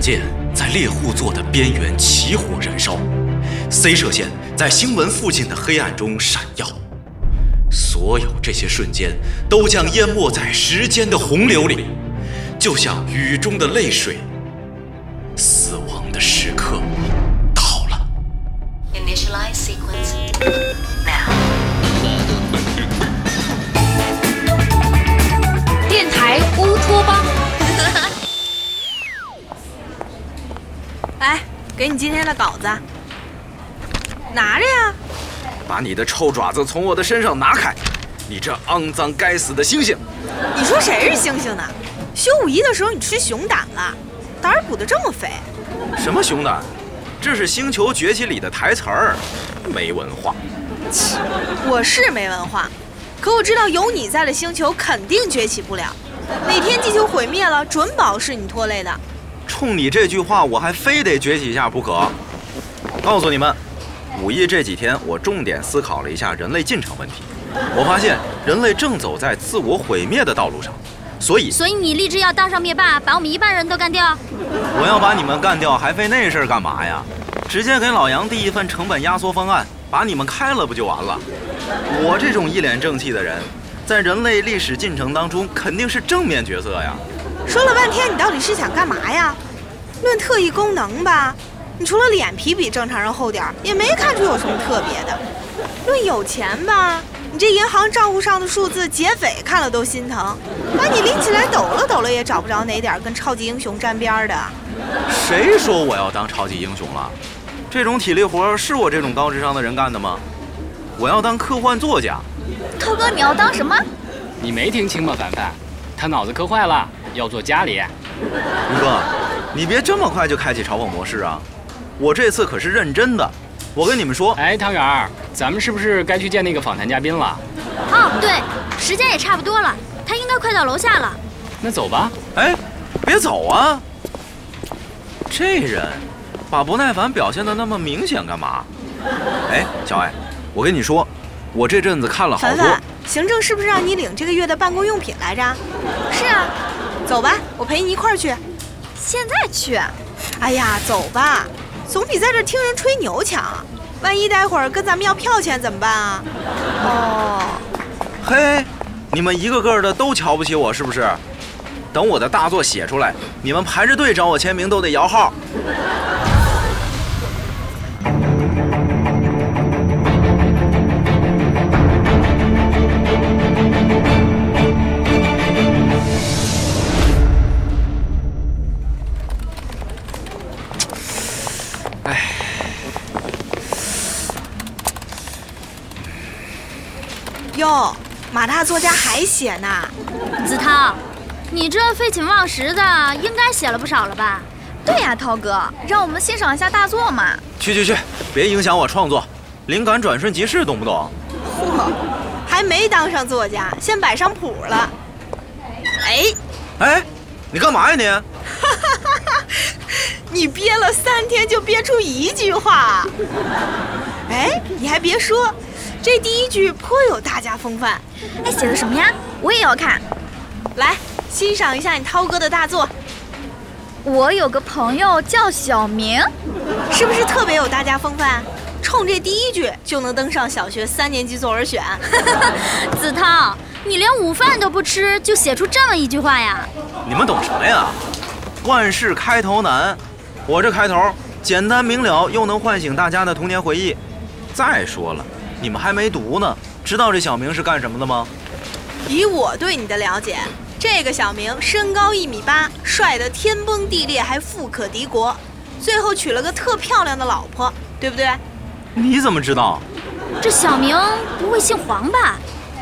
舰在猎户座的边缘起火燃烧，C 射线在星纹附近的黑暗中闪耀，所有这些瞬间都将淹没在时间的洪流里，就像雨中的泪水。死亡的时刻给你今天的稿子，拿着呀。把你的臭爪子从我的身上拿开！你这肮脏该死的猩猩！你说谁是猩猩呢？修五一的时候你吃熊胆了，胆儿补得这么肥。什么熊胆？这是《星球崛起》里的台词儿，没文化。我是没文化，可我知道有你在的星球肯定崛起不了。哪天地球毁灭了，准保是你拖累的。冲你这句话，我还非得崛起一下不可。告诉你们，五一这几天，我重点思考了一下人类进程问题。我发现人类正走在自我毁灭的道路上，所以所以你立志要当上灭霸，把我们一半人都干掉？我要把你们干掉，还费那事儿干嘛呀？直接给老杨递一份成本压缩方案，把你们开了不就完了？我这种一脸正气的人，在人类历史进程当中肯定是正面角色呀。说了半天，你到底是想干嘛呀？论特异功能吧，你除了脸皮比正常人厚点儿，也没看出有什么特别的。论有钱吧，你这银行账户上的数字，劫匪看了都心疼，把你拎起来抖了抖了，也找不着哪点儿跟超级英雄沾边儿的。谁说我要当超级英雄了？这种体力活儿是我这种高智商的人干的吗？我要当科幻作家。涛哥，你要当什么？你没听清吗，凡凡？他脑子磕坏了，要做家里。吴 哥，你别这么快就开启嘲讽模式啊！我这次可是认真的。我跟你们说，哎，汤圆儿，咱们是不是该去见那个访谈嘉宾了？哦，对，时间也差不多了，他应该快到楼下了。那走吧。哎，别走啊！这人把不耐烦表现的那么明显干嘛？哎，小艾，我跟你说，我这阵子看了好多。凡凡，行政是不是让你领这个月的办公用品来着？是啊，走吧，我陪你一块儿去。现在去。哎呀，走吧，总比在这听人吹牛强。万一待会儿跟咱们要票钱怎么办啊？哦，嘿，你们一个个的都瞧不起我是不是？等我的大作写出来，你们排着队找我签名都得摇号。哟，马大作家还写呢。子韬，你这废寝忘食的，应该写了不少了吧？对呀，涛哥，让我们欣赏一下大作嘛。去去去，别影响我创作，灵感转瞬即逝，懂不懂？嚯，还没当上作家，先摆上谱了。哎，哎，你干嘛呀你？你憋了三天就憋出一句话。哎，你还别说，这第一句颇有大家风范。哎，写的什么呀？我也要看。来，欣赏一下你涛哥的大作。我有个朋友叫小明，是不是特别有大家风范？冲这第一句就能登上小学三年级作文选。子韬，你连午饭都不吃，就写出这么一句话呀？你们懂什么呀？万事开头难，我这开头简单明了，又能唤醒大家的童年回忆。再说了，你们还没读呢，知道这小明是干什么的吗？以我对你的了解，这个小明身高一米八，帅得天崩地裂，还富可敌国，最后娶了个特漂亮的老婆，对不对？你怎么知道？这小明不会姓黄吧？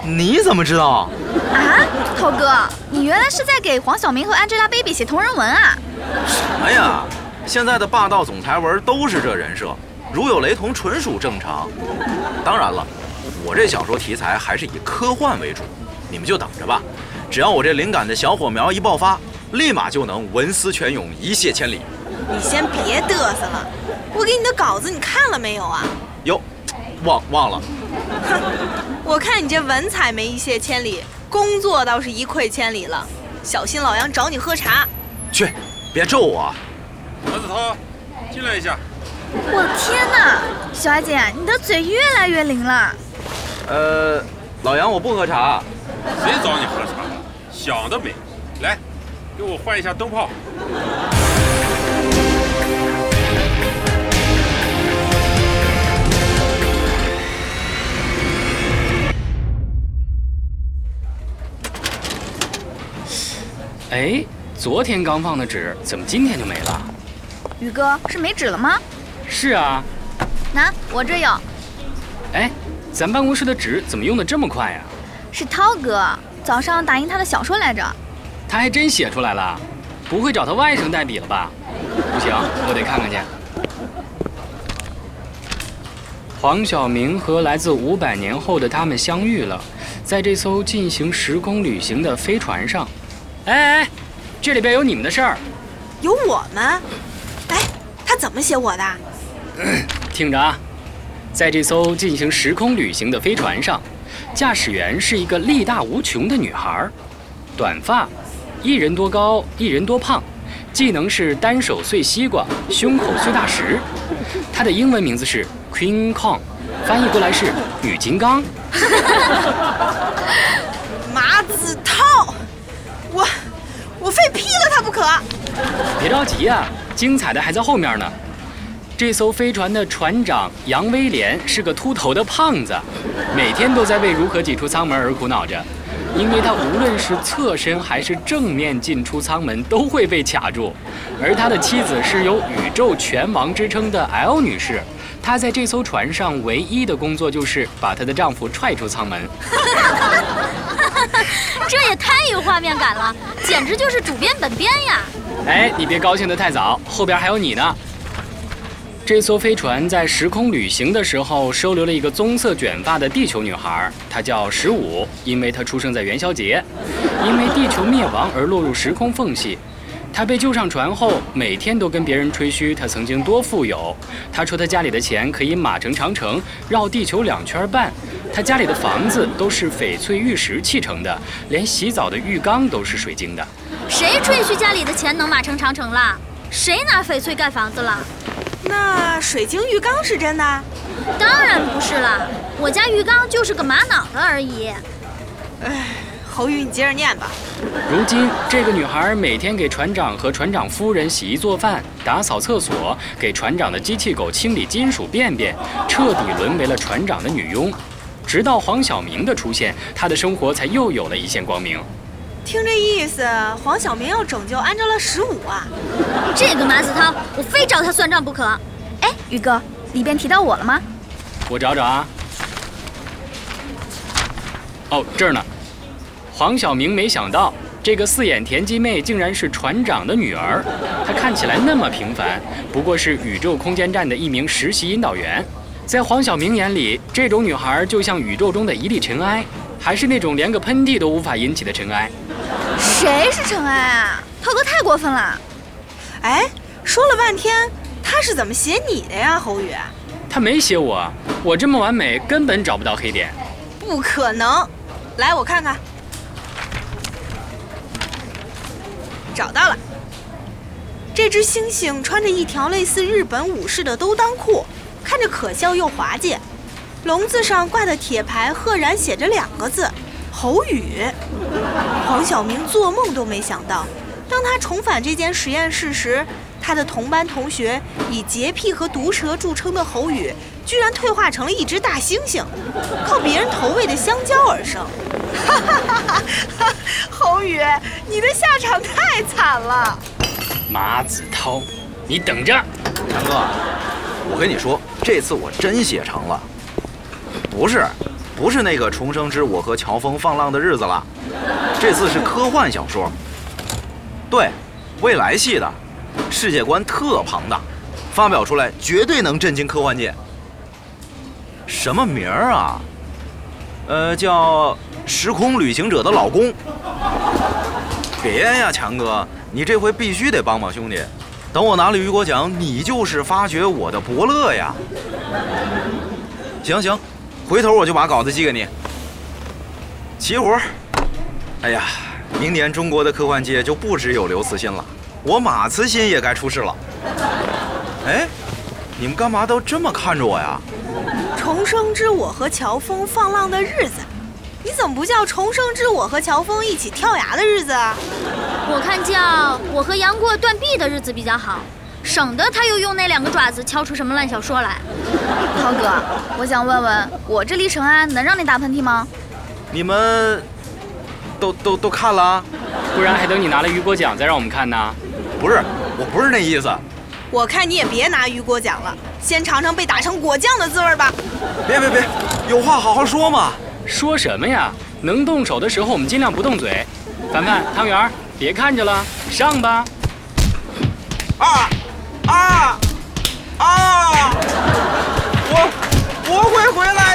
你怎么知道？啊，涛哥，你原来是在给黄晓明和 Angelababy 写同人文啊？什么呀？现在的霸道总裁文都是这人设，如有雷同，纯属正常。当然了，我这小说题材还是以科幻为主，你们就等着吧。只要我这灵感的小火苗一爆发，立马就能文思泉涌，一泻千里。你先别嘚瑟了，我给你的稿子你看了没有啊？哟，忘忘了。哼，我看你这文采没一泻千里，工作倒是一溃千里了。小心老杨找你喝茶。去，别咒我。马子涛，进来一下。我的天哪，小艾姐，你的嘴越来越灵了。呃，老杨，我不喝茶。谁找你喝茶了？想得美！来，给我换一下灯泡。哎，昨天刚放的纸，怎么今天就没了？宇哥是没纸了吗？是啊，拿，我这有。哎，咱办公室的纸怎么用的这么快呀？是涛哥早上打印他的小说来着。他还真写出来了，不会找他外甥代笔了吧？不行，我得看看去。黄晓明和来自五百年后的他们相遇了，在这艘进行时空旅行的飞船上。哎哎，这里边有你们的事儿。有我们？哎，他怎么写我的？听着啊，在这艘进行时空旅行的飞船上，驾驶员是一个力大无穷的女孩，短发，一人多高，一人多胖，技能是单手碎西瓜，胸口碎大石。她的英文名字是 Queen Kong，翻译过来是女金刚。马子涛，我我非劈了他不可！别着急呀、精彩的还在后面呢。这艘飞船的船长杨威廉是个秃头的胖子，每天都在为如何挤出舱门而苦恼着，因为他无论是侧身还是正面进出舱门都会被卡住。而他的妻子是有宇宙拳王之称的 L 女士，她在这艘船上唯一的工作就是把她的丈夫踹出舱门。这也太有画面感了，简直就是主编本编呀！哎，你别高兴得太早，后边还有你呢。这艘飞船在时空旅行的时候收留了一个棕色卷发的地球女孩，她叫十五，因为她出生在元宵节。因为地球灭亡而落入时空缝隙，她被救上船后，每天都跟别人吹嘘她曾经多富有。她说她家里的钱可以马成长城，绕地球两圈半。她家里的房子都是翡翠玉石砌成的，连洗澡的浴缸都是水晶的。谁吹嘘家里的钱能马成长城了？谁拿翡翠盖房子了？那水晶浴缸是真的？当然不是了，我家浴缸就是个玛瑙的而已。哎，侯宇，你接着念吧。如今，这个女孩每天给船长和船长夫人洗衣做饭、打扫厕所，给船长的机器狗清理金属便便，彻底沦为了船长的女佣。直到黄晓明的出现，她的生活才又有了一线光明。听这意思，黄晓明要拯救安吉拉十五啊！这个马子涛，我非找他算账不可。哎，宇哥，里边提到我了吗？我找找啊。哦，这儿呢。黄晓明没想到，这个四眼田鸡妹竟然是船长的女儿。她看起来那么平凡，不过是宇宙空间站的一名实习引导员。在黄晓明眼里，这种女孩就像宇宙中的一粒尘埃，还是那种连个喷嚏都无法引起的尘埃。谁是尘埃啊？涛哥太过分了！哎，说了半天，他是怎么写你的呀，侯宇？他没写我，我这么完美，根本找不到黑点。不可能！来，我看看，找到了。这只猩猩穿着一条类似日本武士的兜裆裤，看着可笑又滑稽。笼子上挂的铁牌赫然写着两个字：侯宇。黄晓明做梦都没想到，当他重返这间实验室时，他的同班同学以洁癖和毒舌著称的侯宇，居然退化成了一只大猩猩，靠别人投喂的香蕉而生。哈哈哈哈！侯宇，你的下场太惨了。马子涛，你等着！强哥，我跟你说，这次我真写成了。不是，不是那个重生之我和乔峰放浪的日子了，这次是科幻小说。对，未来系的，世界观特庞大，发表出来绝对能震惊科幻界。什么名儿啊？呃，叫《时空旅行者的老公》。别呀，强哥，你这回必须得帮帮兄弟。等我拿了雨果奖，你就是发掘我的伯乐呀。行行，回头我就把稿子寄给你。齐活儿。哎呀，明年中国的科幻界就不只有刘慈欣了，我马慈欣也该出世了。哎，你们干嘛都这么看着我呀？重生之我和乔峰放浪的日子，你怎么不叫重生之我和乔峰一起跳崖的日子啊？我看叫我和杨过断臂的日子比较好，省得他又用那两个爪子敲出什么烂小说来。涛哥，我想问问，我这离陈安能让你打喷嚏吗？你们都都都看了啊？不然还等你拿了雨果奖再让我们看呢。不是，我不是那意思。我看你也别拿雨果奖了，先尝尝被打成果酱的滋味吧。别别别，有话好好说嘛。说什么呀？能动手的时候我们尽量不动嘴。凡凡、汤圆，别看着了，上吧。啊啊啊！我我会回来。